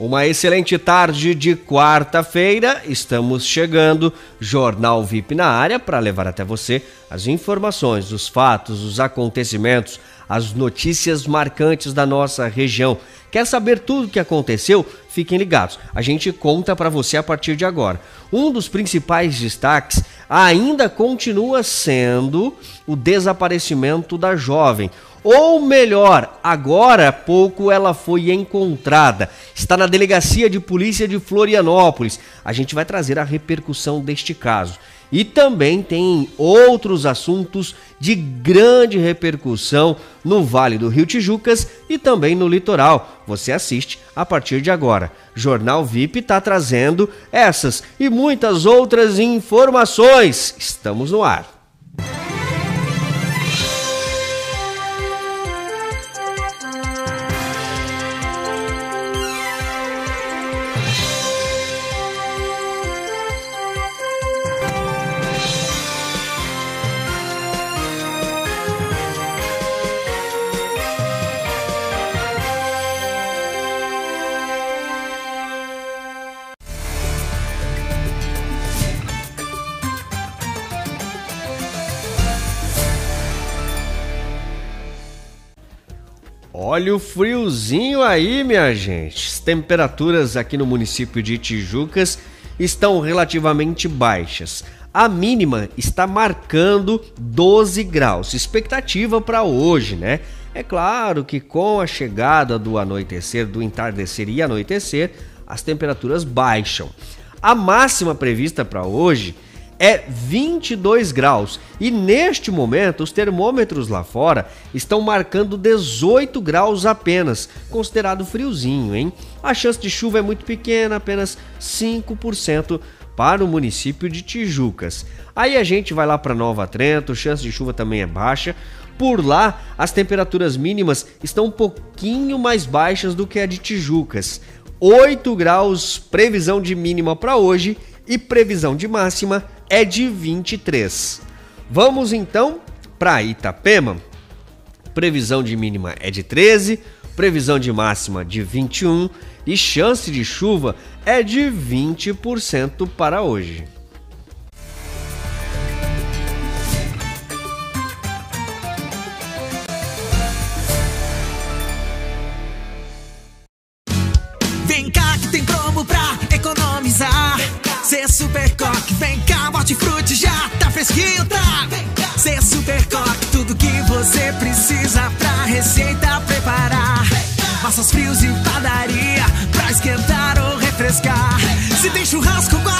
Uma excelente tarde de quarta-feira, estamos chegando, Jornal VIP na área, para levar até você as informações, os fatos, os acontecimentos, as notícias marcantes da nossa região. Quer saber tudo o que aconteceu? Fiquem ligados, a gente conta para você a partir de agora. Um dos principais destaques ainda continua sendo o desaparecimento da jovem. Ou melhor, agora há pouco ela foi encontrada. Está na delegacia de polícia de Florianópolis. A gente vai trazer a repercussão deste caso. E também tem outros assuntos de grande repercussão no Vale do Rio Tijucas e também no litoral. Você assiste a partir de agora. Jornal VIP está trazendo essas e muitas outras informações. Estamos no ar. Olha o friozinho aí, minha gente. As temperaturas aqui no município de Tijucas estão relativamente baixas. A mínima está marcando 12 graus. Expectativa para hoje, né? É claro que com a chegada do anoitecer, do entardecer e anoitecer, as temperaturas baixam. A máxima prevista para hoje é 22 graus e neste momento os termômetros lá fora estão marcando 18 graus apenas, considerado friozinho, hein? A chance de chuva é muito pequena, apenas 5% para o município de Tijucas. Aí a gente vai lá para Nova Trento, chance de chuva também é baixa. Por lá, as temperaturas mínimas estão um pouquinho mais baixas do que a de Tijucas. 8 graus, previsão de mínima para hoje e previsão de máxima é de 23. Vamos então para Itapema. Previsão de mínima é de 13, previsão de máxima de 21 e chance de chuva é de 20% para hoje. Vem cá que tem promo pra economizar. Cê super coque, vem cá, hortifruti já tá fresquinho, tá? Cê super coque, tudo que você precisa pra receita preparar. Massas frios e padaria pra esquentar ou refrescar. Se tem churrasco com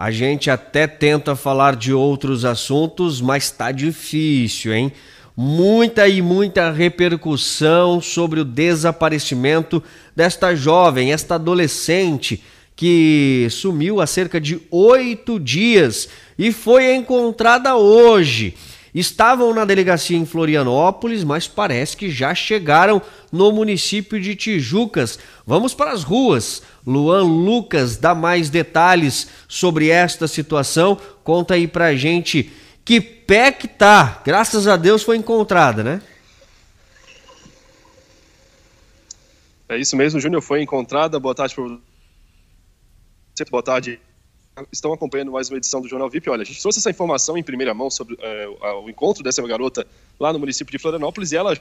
A gente até tenta falar de outros assuntos, mas tá difícil, hein? Muita e muita repercussão sobre o desaparecimento desta jovem, esta adolescente que sumiu há cerca de oito dias e foi encontrada hoje. Estavam na delegacia em Florianópolis, mas parece que já chegaram no município de Tijucas. Vamos para as ruas. Luan Lucas dá mais detalhes sobre esta situação. Conta aí pra gente que pé que tá. Graças a Deus foi encontrada, né? É isso mesmo, Júnior. Foi encontrada. Boa tarde, por... boa tarde estão acompanhando mais uma edição do Jornal VIP. Olha, a gente trouxe essa informação em primeira mão sobre é, o encontro dessa garota lá no município de Florianópolis e ela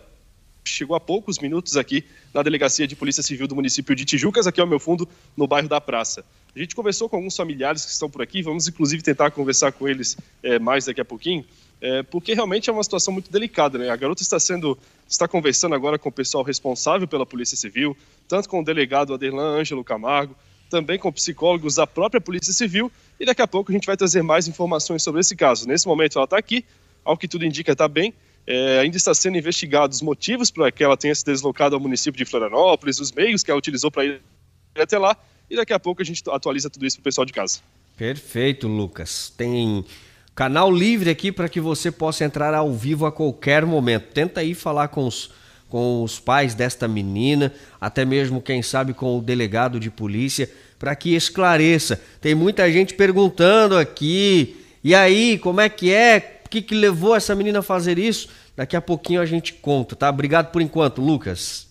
chegou há poucos minutos aqui na Delegacia de Polícia Civil do município de Tijucas, aqui ao meu fundo, no bairro da Praça. A gente conversou com alguns familiares que estão por aqui, vamos inclusive tentar conversar com eles é, mais daqui a pouquinho, é, porque realmente é uma situação muito delicada. Né? A garota está sendo, está conversando agora com o pessoal responsável pela Polícia Civil, tanto com o delegado Aderlan Ângelo Camargo, também com psicólogos da própria Polícia Civil, e daqui a pouco a gente vai trazer mais informações sobre esse caso. Nesse momento ela está aqui, ao que tudo indica está bem, é, ainda está sendo investigados os motivos para que ela tenha se deslocado ao município de Florianópolis, os meios que ela utilizou para ir até lá, e daqui a pouco a gente atualiza tudo isso para o pessoal de casa. Perfeito, Lucas. Tem canal livre aqui para que você possa entrar ao vivo a qualquer momento. Tenta aí falar com os com os pais desta menina, até mesmo, quem sabe, com o delegado de polícia, para que esclareça. Tem muita gente perguntando aqui, e aí, como é que é? O que, que levou essa menina a fazer isso? Daqui a pouquinho a gente conta, tá? Obrigado por enquanto, Lucas.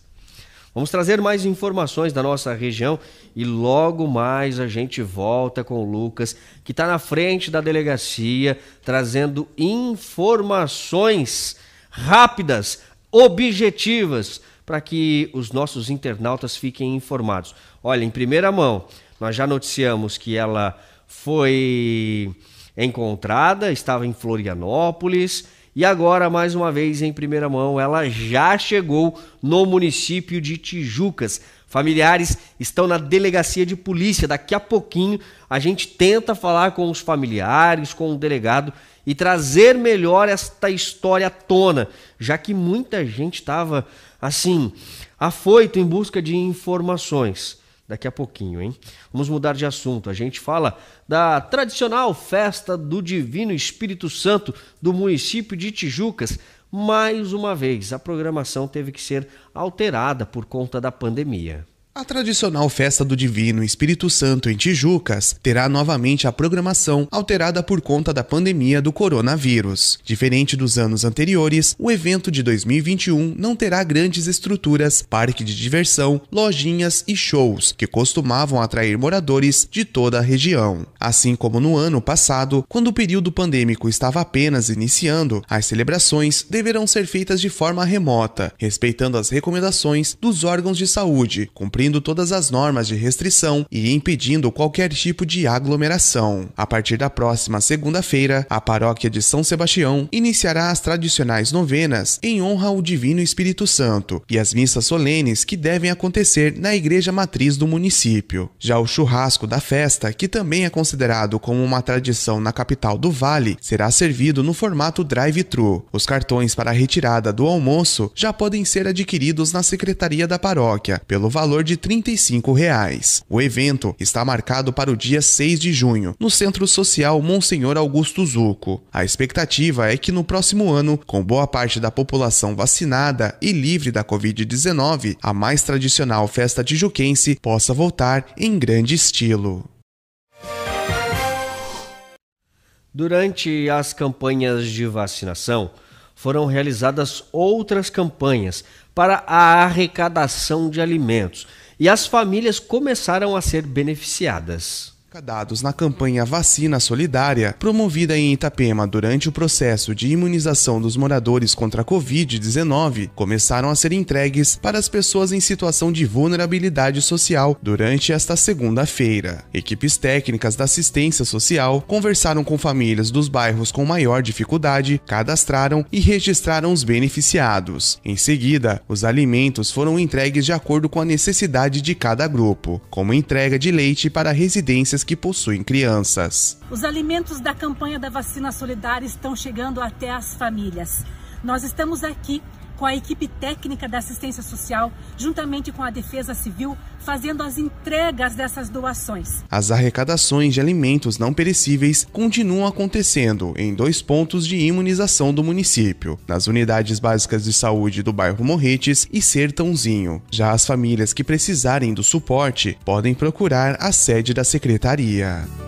Vamos trazer mais informações da nossa região e logo mais a gente volta com o Lucas, que está na frente da delegacia, trazendo informações rápidas, objetivas, para que os nossos internautas fiquem informados. Olha, em primeira mão, nós já noticiamos que ela foi encontrada, estava em Florianópolis e agora, mais uma vez, em primeira mão, ela já chegou no município de Tijucas. Familiares estão na delegacia de polícia. Daqui a pouquinho a gente tenta falar com os familiares, com o delegado e trazer melhor esta história à tona, já que muita gente estava assim, afoito em busca de informações daqui a pouquinho, hein? Vamos mudar de assunto. A gente fala da tradicional festa do Divino Espírito Santo do município de Tijucas. Mais uma vez, a programação teve que ser alterada por conta da pandemia. A tradicional festa do Divino Espírito Santo em Tijucas terá novamente a programação alterada por conta da pandemia do coronavírus. Diferente dos anos anteriores, o evento de 2021 não terá grandes estruturas, parque de diversão, lojinhas e shows que costumavam atrair moradores de toda a região. Assim como no ano passado, quando o período pandêmico estava apenas iniciando, as celebrações deverão ser feitas de forma remota, respeitando as recomendações dos órgãos de saúde, cumprindo cumprindo todas as normas de restrição e impedindo qualquer tipo de aglomeração. A partir da próxima segunda-feira, a paróquia de São Sebastião iniciará as tradicionais novenas em honra ao Divino Espírito Santo e as missas solenes que devem acontecer na igreja matriz do município. Já o churrasco da festa, que também é considerado como uma tradição na capital do Vale, será servido no formato drive-thru. Os cartões para a retirada do almoço já podem ser adquiridos na secretaria da paróquia pelo valor de 35 reais. O evento está marcado para o dia 6 de junho, no Centro Social Monsenhor Augusto Zuco. A expectativa é que no próximo ano, com boa parte da população vacinada e livre da Covid-19, a mais tradicional festa tijuquense possa voltar em grande estilo. Durante as campanhas de vacinação, foram realizadas outras campanhas para a arrecadação de alimentos e as famílias começaram a ser beneficiadas. Dados na campanha Vacina Solidária, promovida em Itapema durante o processo de imunização dos moradores contra a Covid-19, começaram a ser entregues para as pessoas em situação de vulnerabilidade social durante esta segunda-feira. Equipes técnicas da assistência social conversaram com famílias dos bairros com maior dificuldade, cadastraram e registraram os beneficiados. Em seguida, os alimentos foram entregues de acordo com a necessidade de cada grupo, como entrega de leite para residências que possuem crianças. Os alimentos da campanha da vacina solidária estão chegando até as famílias. Nós estamos aqui com a equipe técnica da assistência social, juntamente com a Defesa Civil, fazendo as entregas dessas doações. As arrecadações de alimentos não perecíveis continuam acontecendo em dois pontos de imunização do município, nas unidades básicas de saúde do bairro Morretes e Sertãozinho. Já as famílias que precisarem do suporte podem procurar a sede da secretaria.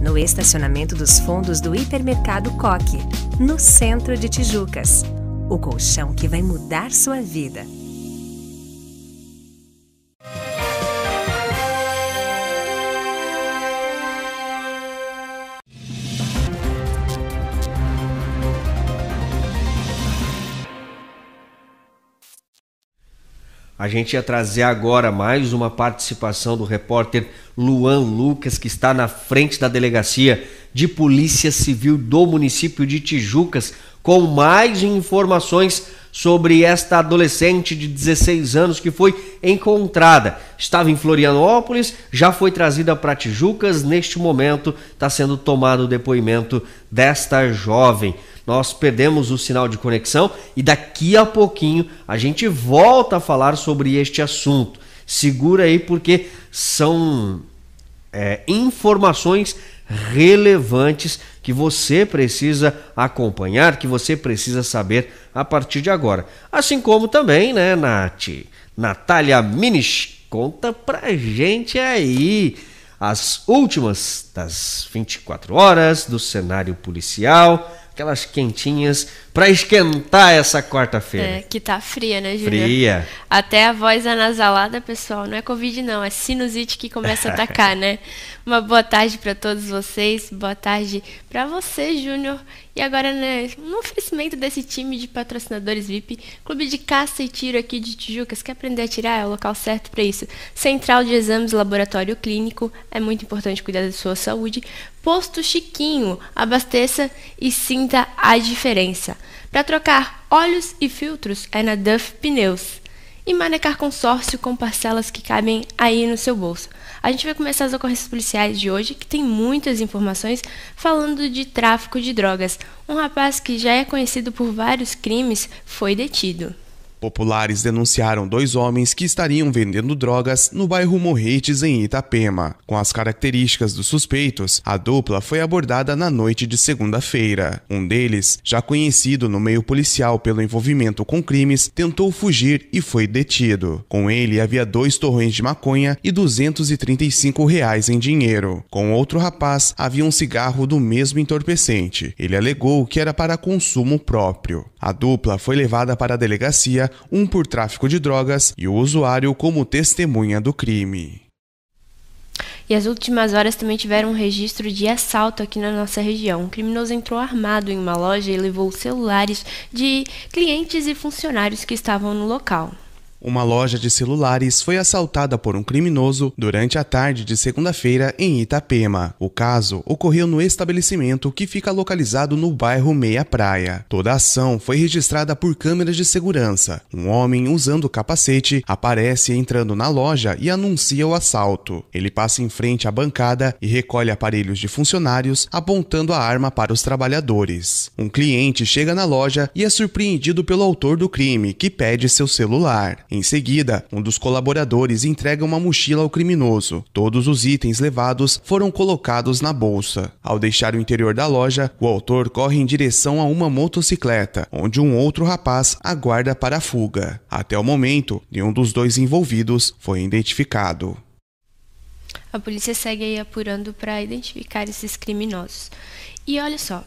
No estacionamento dos fundos do Hipermercado Coque no centro de Tijucas. O colchão que vai mudar sua vida. A gente ia trazer agora mais uma participação do repórter Luan Lucas, que está na frente da delegacia de Polícia Civil do município de Tijucas, com mais informações sobre esta adolescente de 16 anos que foi encontrada. Estava em Florianópolis, já foi trazida para Tijucas. Neste momento está sendo tomado o depoimento desta jovem. Nós perdemos o sinal de conexão e daqui a pouquinho a gente volta a falar sobre este assunto. Segura aí porque são é, informações relevantes que você precisa acompanhar, que você precisa saber a partir de agora. Assim como também, né, Nath? Natália Minish, conta pra gente aí as últimas das 24 horas do cenário policial aquelas quentinhas para esquentar essa quarta-feira. É, que tá fria, né, Júlio? Fria. Até a voz anasalada, pessoal, não é Covid não, é sinusite que começa a atacar, né? Uma boa tarde para todos vocês, boa tarde para você, Júnior. E agora, né, no oferecimento desse time de patrocinadores VIP, Clube de Caça e Tiro aqui de Tijucas, quer aprender a tirar? É o local certo para isso. Central de Exames Laboratório Clínico, é muito importante cuidar da sua saúde. Posto Chiquinho, abasteça e sinta a diferença. Para trocar óleos e filtros é na Duff Pneus e Manecar Consórcio com parcelas que cabem aí no seu bolso. A gente vai começar as ocorrências policiais de hoje, que tem muitas informações falando de tráfico de drogas. Um rapaz que já é conhecido por vários crimes foi detido. Populares denunciaram dois homens que estariam vendendo drogas no bairro Morretes, em Itapema. Com as características dos suspeitos, a dupla foi abordada na noite de segunda-feira. Um deles, já conhecido no meio policial pelo envolvimento com crimes, tentou fugir e foi detido. Com ele havia dois torrões de maconha e 235 reais em dinheiro. Com outro rapaz, havia um cigarro do mesmo entorpecente. Ele alegou que era para consumo próprio. A dupla foi levada para a delegacia, um por tráfico de drogas e o usuário como testemunha do crime. E as últimas horas também tiveram um registro de assalto aqui na nossa região. Um criminoso entrou armado em uma loja e levou celulares de clientes e funcionários que estavam no local. Uma loja de celulares foi assaltada por um criminoso durante a tarde de segunda-feira em Itapema. O caso ocorreu no estabelecimento que fica localizado no bairro Meia Praia. Toda a ação foi registrada por câmeras de segurança. Um homem usando capacete aparece entrando na loja e anuncia o assalto. Ele passa em frente à bancada e recolhe aparelhos de funcionários, apontando a arma para os trabalhadores. Um cliente chega na loja e é surpreendido pelo autor do crime, que pede seu celular. Em seguida, um dos colaboradores entrega uma mochila ao criminoso. Todos os itens levados foram colocados na bolsa. Ao deixar o interior da loja, o autor corre em direção a uma motocicleta, onde um outro rapaz aguarda para a fuga. Até o momento, nenhum dos dois envolvidos foi identificado. A polícia segue apurando para identificar esses criminosos. E olha só,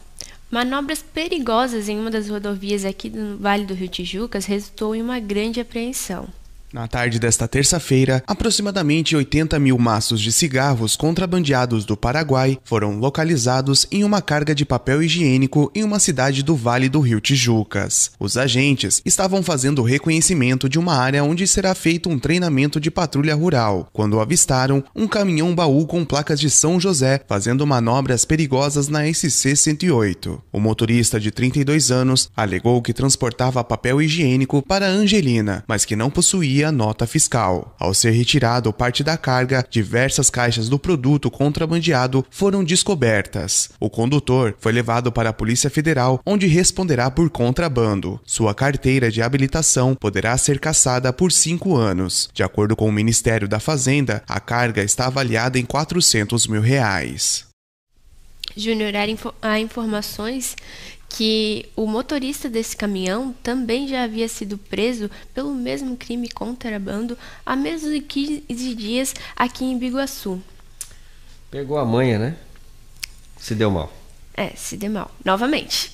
Manobras perigosas em uma das rodovias aqui do Vale do Rio Tijucas resultou em uma grande apreensão. Na tarde desta terça-feira, aproximadamente 80 mil maços de cigarros contrabandeados do Paraguai foram localizados em uma carga de papel higiênico em uma cidade do Vale do Rio Tijucas. Os agentes estavam fazendo reconhecimento de uma área onde será feito um treinamento de patrulha rural, quando avistaram um caminhão baú com placas de São José fazendo manobras perigosas na SC-108. O motorista de 32 anos alegou que transportava papel higiênico para Angelina, mas que não possuía a nota fiscal. Ao ser retirado parte da carga, diversas caixas do produto contrabandeado foram descobertas. O condutor foi levado para a Polícia Federal, onde responderá por contrabando. Sua carteira de habilitação poderá ser cassada por cinco anos. De acordo com o Ministério da Fazenda, a carga está avaliada em 400 mil reais. Júnior, há informações que o motorista desse caminhão também já havia sido preso pelo mesmo crime contrabando há menos de 15 dias aqui em Biguaçu. Pegou a manha, né? Se deu mal. É, se deu mal. Novamente.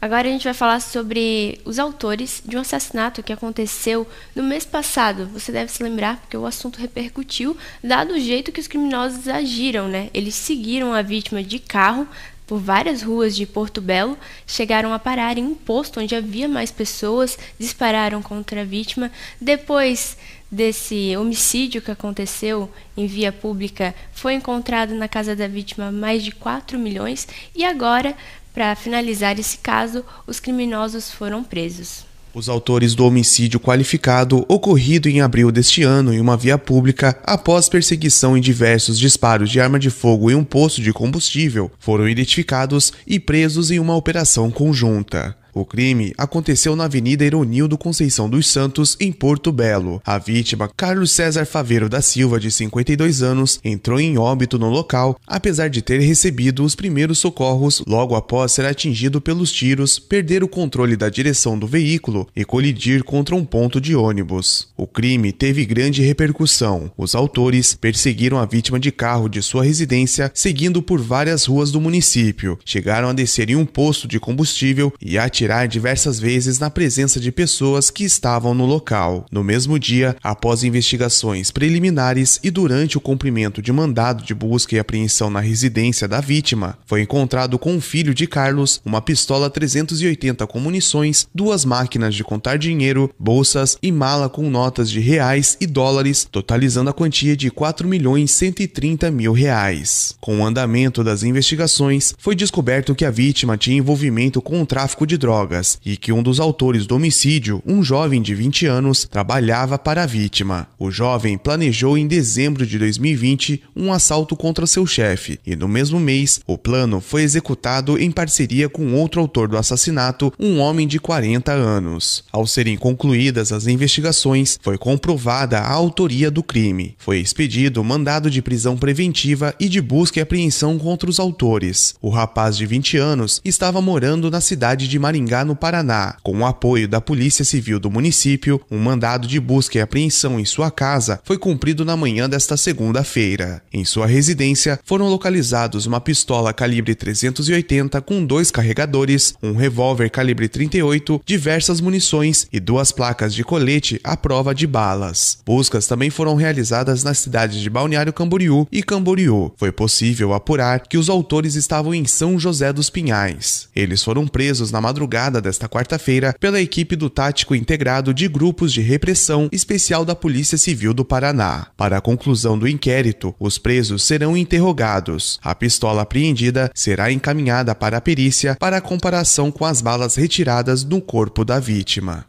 Agora a gente vai falar sobre os autores de um assassinato que aconteceu no mês passado. Você deve se lembrar, porque o assunto repercutiu, dado o jeito que os criminosos agiram, né? Eles seguiram a vítima de carro por várias ruas de Porto Belo, chegaram a parar em um posto onde havia mais pessoas, dispararam contra a vítima. Depois desse homicídio que aconteceu em via pública, foi encontrado na casa da vítima mais de 4 milhões e agora Para finalizar esse caso, os criminosos foram presos. Os autores do homicídio qualificado, ocorrido em abril deste ano em uma via pública após perseguição em diversos disparos de arma de fogo em um posto de combustível, foram identificados e presos em uma operação conjunta. O crime aconteceu na Avenida Ironildo Conceição dos Santos, em Porto Belo. A vítima, Carlos César Faveiro da Silva, de 52 anos, entrou em óbito no local, apesar de ter recebido os primeiros socorros logo após ser atingido pelos tiros, perder o controle da direção do veículo e colidir contra um ponto de ônibus. O crime teve grande repercussão. Os autores perseguiram a vítima de carro de sua residência, seguindo por várias ruas do município. Chegaram a descer em um posto de combustível e atirar atirar diversas vezes na presença de pessoas que estavam no local. No mesmo dia, após investigações preliminares e durante o cumprimento de mandado de busca e apreensão na residência da vítima, foi encontrado com o filho de Carlos uma pistola 380 com munições, duas máquinas de contar dinheiro, bolsas e mala com notas de reais e dólares, totalizando a quantia de 4 milhões 130 mil reais. Com o andamento das investigações, foi descoberto que a vítima tinha envolvimento com o tráfico de drogas drogas e que um dos autores do homicídio, um jovem de 20 anos, trabalhava para a vítima. O jovem planejou em dezembro de 2020 um assalto contra seu chefe e no mesmo mês o plano foi executado em parceria com outro autor do assassinato, um homem de 40 anos. Ao serem concluídas as investigações, foi comprovada a autoria do crime. Foi expedido mandado de prisão preventiva e de busca e apreensão contra os autores. O rapaz de 20 anos estava morando na cidade de Maringá Maringá, no Paraná. Com o apoio da Polícia Civil do município, um mandado de busca e apreensão em sua casa foi cumprido na manhã desta segunda-feira. Em sua residência, foram localizados uma pistola calibre 380 com dois carregadores, um revólver calibre 38, diversas munições e duas placas de colete à prova de balas. Buscas também foram realizadas nas cidades de Balneário Camboriú e Camboriú. Foi possível apurar que os autores estavam em São José dos Pinhais. Eles foram presos na madrugada madrugada desta quarta-feira pela equipe do Tático Integrado de Grupos de Repressão Especial da Polícia Civil do Paraná. Para a conclusão do inquérito, os presos serão interrogados. A pistola apreendida será encaminhada para a perícia para comparação com as balas retiradas do corpo da vítima.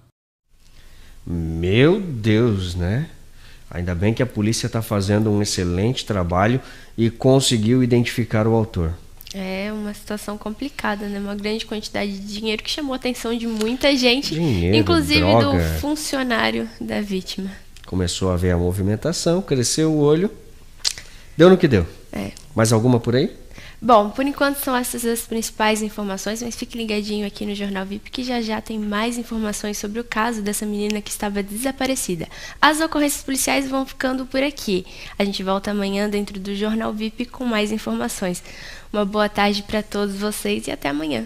Meu Deus, né? Ainda bem que a polícia está fazendo um excelente trabalho e conseguiu identificar o autor. É uma situação complicada, né? Uma grande quantidade de dinheiro que chamou a atenção de muita gente, dinheiro, inclusive droga. do funcionário da vítima. Começou a ver a movimentação, cresceu o olho. Deu no que deu. É. Mais alguma por aí? Bom, por enquanto são essas as principais informações, mas fique ligadinho aqui no Jornal VIP que já já tem mais informações sobre o caso dessa menina que estava desaparecida. As ocorrências policiais vão ficando por aqui. A gente volta amanhã dentro do Jornal VIP com mais informações. Uma boa tarde para todos vocês e até amanhã.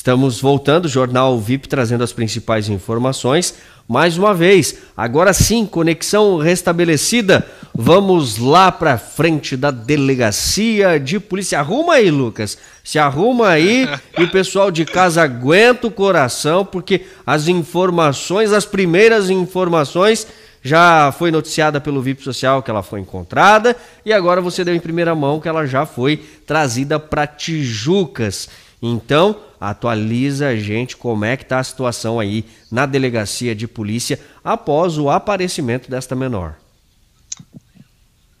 Estamos voltando, Jornal VIP trazendo as principais informações. Mais uma vez, agora sim, conexão restabelecida. Vamos lá para frente da delegacia de polícia. Arruma aí, Lucas. Se arruma aí e o pessoal de casa aguenta o coração, porque as informações, as primeiras informações, já foi noticiada pelo VIP Social que ela foi encontrada e agora você deu em primeira mão que ela já foi trazida para Tijucas. Então, atualiza a gente como é que está a situação aí na delegacia de polícia após o aparecimento desta menor.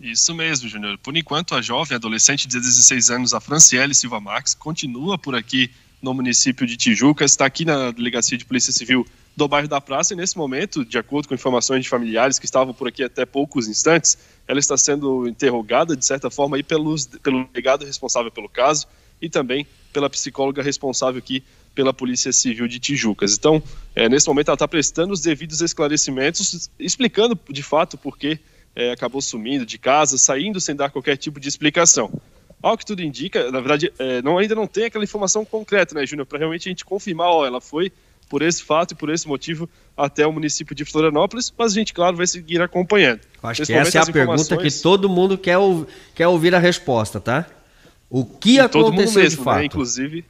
Isso mesmo, Júnior. Por enquanto, a jovem adolescente de 16 anos, a Franciele Silva Marques, continua por aqui no município de Tijuca, está aqui na delegacia de Polícia Civil do bairro da Praça e nesse momento, de acordo com informações de familiares que estavam por aqui até poucos instantes, ela está sendo interrogada de certa forma aí pelos, pelo delegado responsável pelo caso e também pela psicóloga responsável aqui pela Polícia Civil de Tijucas. Então, é, nesse momento ela está prestando os devidos esclarecimentos, explicando de fato por que é, acabou sumindo de casa, saindo sem dar qualquer tipo de explicação. Ao que tudo indica, na verdade, é, não, ainda não tem aquela informação concreta, né, Júnior, para realmente a gente confirmar, ó, ela foi por esse fato e por esse motivo até o município de Florianópolis, mas a gente, claro, vai seguir acompanhando. Eu acho Nesse que essa é a pergunta que todo mundo quer, quer ouvir a resposta, tá? O que e aconteceu todo mundo mesmo, de né? fato? Né? Inclusive,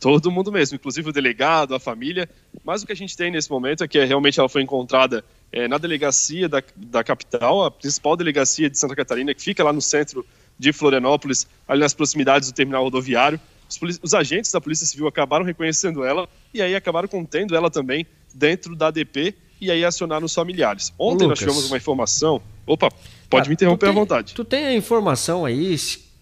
todo mundo mesmo, inclusive o delegado, a família, mas o que a gente tem nesse momento é que realmente ela foi encontrada é, na delegacia da, da capital, a principal delegacia de Santa Catarina, que fica lá no centro de Florianópolis, ali nas proximidades do terminal rodoviário. Os, os, agentes da Polícia Civil acabaram reconhecendo ela e aí acabaram contendo ela também dentro da ADP e aí acionaram os familiares. Ontem nós tivemos uma informação. Opa, pode ah, me interromper tem, à vontade. Tu tem a informação aí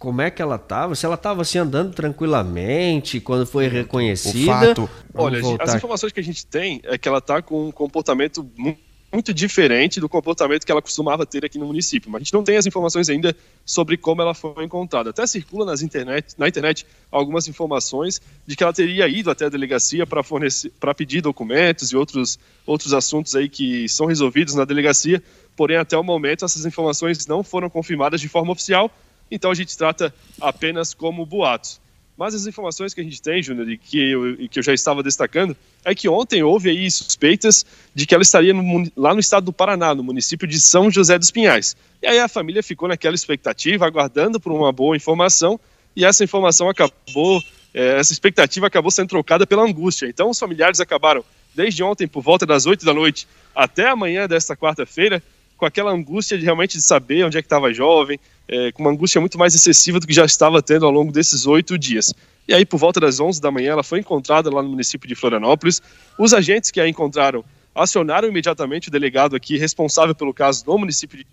como é que ela estava? Se ela estava assim andando tranquilamente quando foi reconhecida? O fato. Olha, as informações que a gente tem é que ela está com um comportamento muito muito diferente do comportamento que ela costumava ter aqui no município. Mas a gente não tem as informações ainda sobre como ela foi encontrada. Até circula nas internet, na internet algumas informações de que ela teria ido até a delegacia para fornecer, para pedir documentos e outros, outros assuntos aí que são resolvidos na delegacia. Porém, até o momento, essas informações não foram confirmadas de forma oficial. Então a gente trata apenas como boatos. Mas as informações que a gente tem, Júnior, e que eu, e que eu já estava destacando, é que ontem houve aí suspeitas de que ela estaria no, lá no estado do Paraná, no município de São José dos Pinhais. E aí a família ficou naquela expectativa, aguardando por uma boa informação, e essa informação acabou, é, essa expectativa acabou sendo trocada pela angústia. Então os familiares acabaram, desde ontem, por volta das 8 da noite, até amanhã desta quarta-feira, com aquela angústia de realmente de saber onde é que estava jovem, é, com uma angústia muito mais excessiva do que já estava tendo ao longo desses oito dias. E aí, por volta das 11 da manhã, ela foi encontrada lá no município de Florianópolis. Os agentes que a encontraram acionaram imediatamente o delegado aqui responsável pelo caso no município de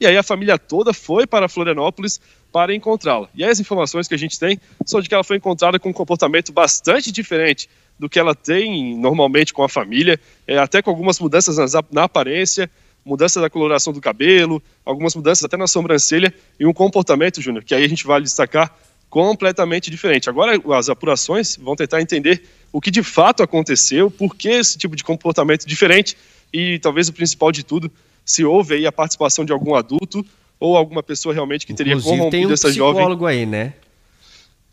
e aí a família toda foi para Florianópolis para encontrá-la. E as informações que a gente tem são de que ela foi encontrada com um comportamento bastante diferente do que ela tem normalmente com a família, é, até com algumas mudanças na aparência, mudança da coloração do cabelo, algumas mudanças até na sobrancelha e um comportamento, Júnior, que aí a gente vai destacar completamente diferente. Agora as apurações vão tentar entender o que de fato aconteceu, por que esse tipo de comportamento diferente e talvez o principal de tudo, se houve aí a participação de algum adulto ou alguma pessoa realmente que teria Inclusive, corrompido tem um essa jovem. psicólogo aí, né?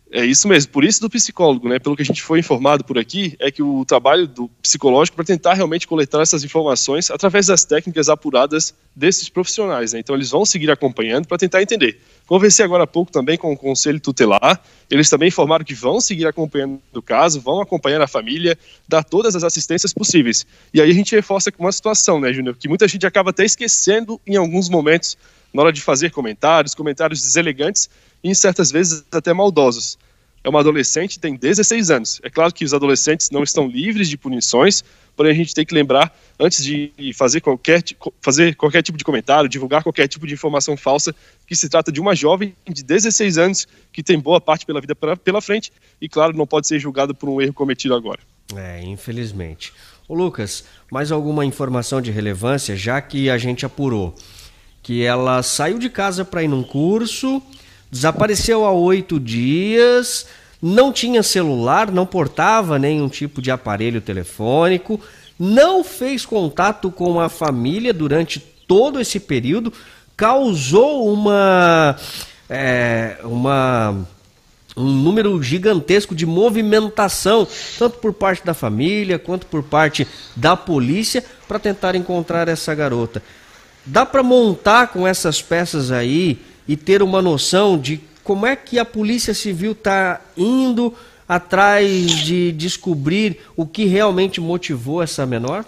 É isso mesmo, por isso do psicólogo, né? Pelo que a gente foi informado por aqui, é que o trabalho do psicológico para tentar realmente coletar essas informações através das técnicas apuradas desses profissionais, né? Então eles vão seguir acompanhando para tentar entender. Conversei agora há pouco também com o conselho tutelar, eles também informaram que vão seguir acompanhando o caso, vão acompanhar a família, dar todas as assistências possíveis. E aí a gente reforça com uma situação, né, Júnior, que muita gente acaba até esquecendo em alguns momentos na hora de fazer comentários, comentários deselegantes e, em certas vezes, até maldosos. É uma adolescente, tem 16 anos. É claro que os adolescentes não estão livres de punições, porém a gente tem que lembrar, antes de fazer qualquer, fazer qualquer tipo de comentário, divulgar qualquer tipo de informação falsa, que se trata de uma jovem de 16 anos que tem boa parte pela vida pela frente e, claro, não pode ser julgado por um erro cometido agora. É, infelizmente. Ô Lucas, mais alguma informação de relevância, já que a gente apurou que ela saiu de casa para ir num curso, desapareceu há oito dias, não tinha celular, não portava nenhum tipo de aparelho telefônico, não fez contato com a família durante todo esse período, causou uma. É, uma um número gigantesco de movimentação, tanto por parte da família quanto por parte da polícia, para tentar encontrar essa garota. Dá para montar com essas peças aí e ter uma noção de como é que a Polícia Civil está indo atrás de descobrir o que realmente motivou essa menor?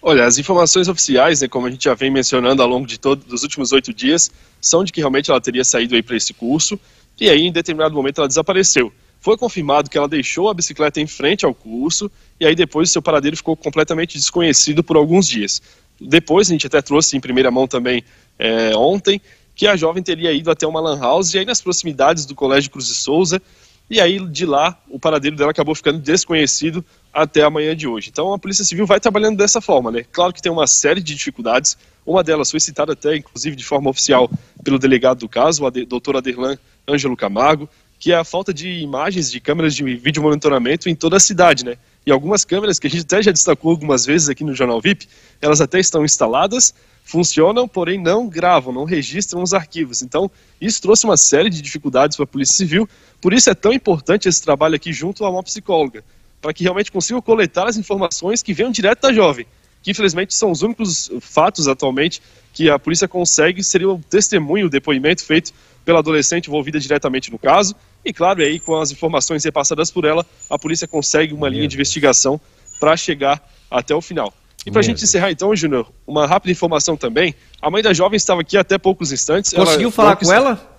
Olha, as informações oficiais, né, como a gente já vem mencionando ao longo de todos os últimos oito dias, são de que realmente ela teria saído aí para esse curso e aí em determinado momento ela desapareceu. Foi confirmado que ela deixou a bicicleta em frente ao curso e aí depois seu paradeiro ficou completamente desconhecido por alguns dias. Depois, a gente até trouxe em primeira mão também é, ontem, que a jovem teria ido até uma lan house e aí nas proximidades do Colégio Cruz de Souza, e aí de lá o paradeiro dela acabou ficando desconhecido até a manhã de hoje. Então a Polícia Civil vai trabalhando dessa forma, né? Claro que tem uma série de dificuldades, uma delas foi citada até, inclusive, de forma oficial pelo delegado do caso, o doutor Aderlan Ângelo Camargo, que é a falta de imagens de câmeras de vídeo monitoramento em toda a cidade, né? E algumas câmeras, que a gente até já destacou algumas vezes aqui no Jornal VIP, elas até estão instaladas, funcionam, porém não gravam, não registram os arquivos. Então, isso trouxe uma série de dificuldades para a Polícia Civil, por isso é tão importante esse trabalho aqui junto a uma psicóloga, para que realmente consigam coletar as informações que venham direto da jovem, que infelizmente são os únicos fatos atualmente que a polícia consegue, seria o testemunho, o depoimento feito pela adolescente envolvida diretamente no caso, e claro, aí com as informações repassadas por ela, a polícia consegue uma linha de investigação para chegar até o final. E para a gente encerrar então, Júnior, uma rápida informação também. A mãe da jovem estava aqui até poucos instantes. Conseguiu ela falar quis... com ela?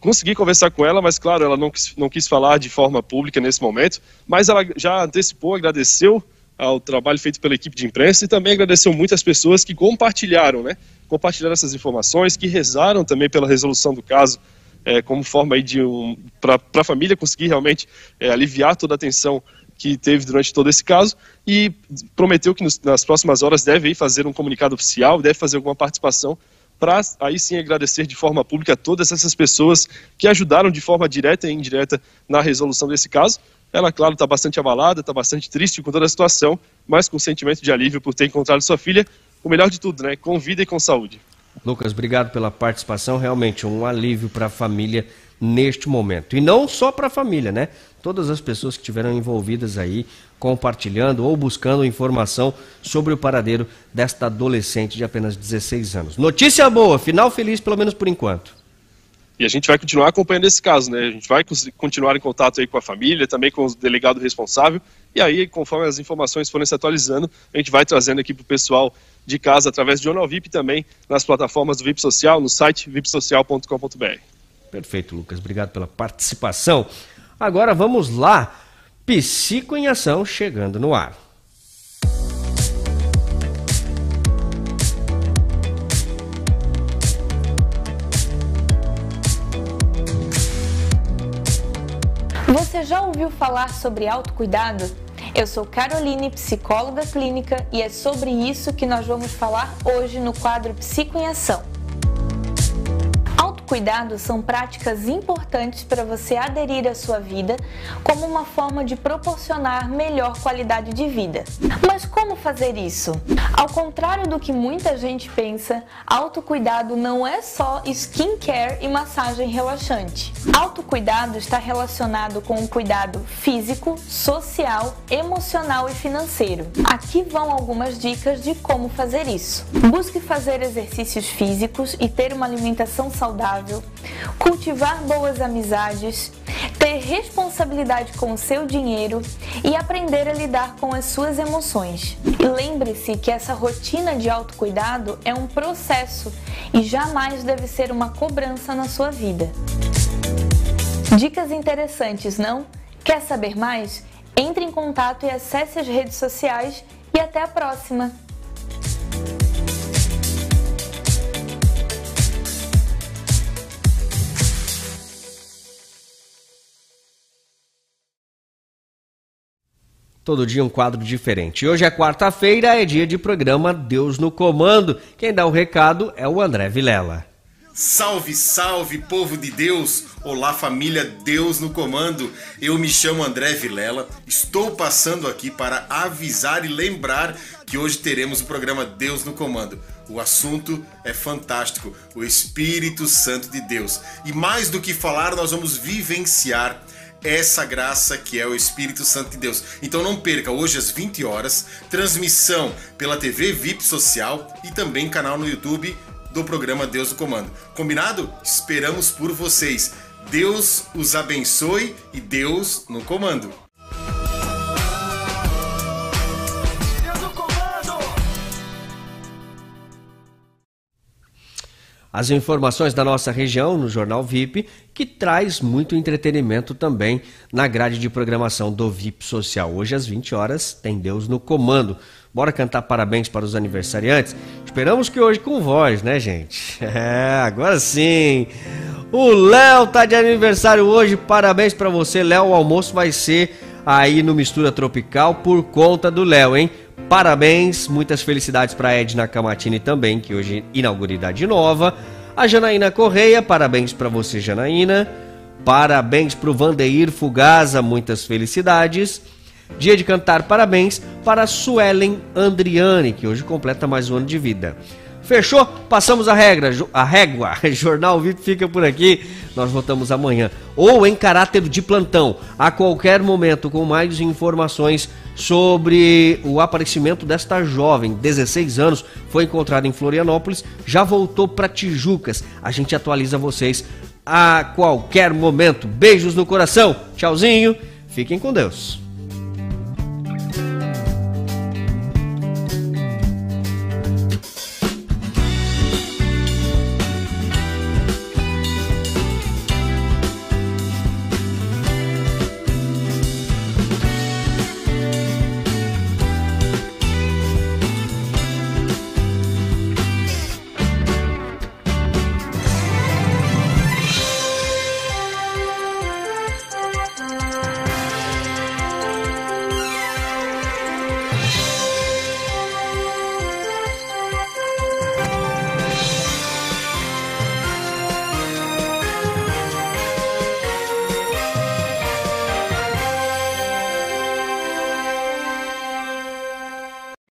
Consegui conversar com ela, mas claro, ela não quis, não quis falar de forma pública nesse momento. Mas ela já antecipou, agradeceu ao trabalho feito pela equipe de imprensa e também agradeceu muitas pessoas que compartilharam, né? Compartilharam essas informações, que rezaram também pela resolução do caso é, como forma aí de um para a família conseguir realmente é, aliviar toda a tensão que teve durante todo esse caso e prometeu que nos, nas próximas horas deve fazer um comunicado oficial, deve fazer alguma participação para aí sim agradecer de forma pública todas essas pessoas que ajudaram de forma direta e indireta na resolução desse caso. Ela, claro, está bastante abalada, está bastante triste com toda a situação, mas com sentimento de alívio por ter encontrado sua filha. O melhor de tudo, né? Com vida e com saúde. Lucas, obrigado pela participação. Realmente um alívio para a família neste momento. E não só para a família, né? Todas as pessoas que estiveram envolvidas aí, compartilhando ou buscando informação sobre o paradeiro desta adolescente de apenas 16 anos. Notícia boa, final feliz pelo menos por enquanto. E a gente vai continuar acompanhando esse caso, né? A gente vai continuar em contato aí com a família, também com o delegado responsável. E aí, conforme as informações forem se atualizando, a gente vai trazendo aqui para o pessoal de casa através do Jornal VIP também nas plataformas do VIP Social, no site vipsocial.com.br. Perfeito, Lucas. Obrigado pela participação. Agora vamos lá. Psico em Ação chegando no ar. Você já ouviu falar sobre autocuidado? Eu sou Caroline, psicóloga clínica, e é sobre isso que nós vamos falar hoje no quadro Psico em Ação. Cuidados são práticas importantes para você aderir à sua vida como uma forma de proporcionar melhor qualidade de vida. Mas como fazer isso? Ao contrário do que muita gente pensa, autocuidado não é só skincare e massagem relaxante. Autocuidado está relacionado com o cuidado físico, social, emocional e financeiro. Aqui vão algumas dicas de como fazer isso. Busque fazer exercícios físicos e ter uma alimentação saudável saudável, cultivar boas amizades, ter responsabilidade com o seu dinheiro e aprender a lidar com as suas emoções. E lembre-se que essa rotina de autocuidado é um processo e jamais deve ser uma cobrança na sua vida. Dicas interessantes, não? Quer saber mais? Entre em contato e acesse as redes sociais e até a próxima! Todo dia um quadro diferente. Hoje é quarta-feira, é dia de programa Deus no Comando. Quem dá o recado é o André Vilela. Salve, salve, povo de Deus! Olá, família Deus no Comando. Eu me chamo André Vilela. Estou passando aqui para avisar e lembrar que hoje teremos o programa Deus no Comando. O assunto é fantástico, o Espírito Santo de Deus. E mais do que falar, nós vamos vivenciar essa graça que é o Espírito Santo de Deus. Então não perca hoje às 20 horas, transmissão pela TV VIP Social e também canal no YouTube do programa Deus do Comando. Combinado? Esperamos por vocês. Deus os abençoe e Deus no comando. As informações da nossa região no Jornal VIP, que traz muito entretenimento também na grade de programação do VIP Social. Hoje às 20 horas tem Deus no comando. Bora cantar parabéns para os aniversariantes? Esperamos que hoje com voz, né, gente? É, agora sim. O Léo tá de aniversário hoje. Parabéns para você, Léo. O almoço vai ser aí no Mistura Tropical por conta do Léo, hein? Parabéns, muitas felicidades para Edna Camatini também, que hoje inaugura idade nova. A Janaína Correia, parabéns para você, Janaína. Parabéns para o Vandeir Fugaza, muitas felicidades. Dia de cantar parabéns para Suelen Andriani, que hoje completa mais um ano de vida. Fechou? Passamos a regra, a régua. Jornal VIP fica por aqui. Nós voltamos amanhã ou em caráter de plantão, a qualquer momento com mais informações sobre o aparecimento desta jovem, 16 anos, foi encontrada em Florianópolis, já voltou para Tijucas. A gente atualiza vocês a qualquer momento. Beijos no coração. Tchauzinho. Fiquem com Deus.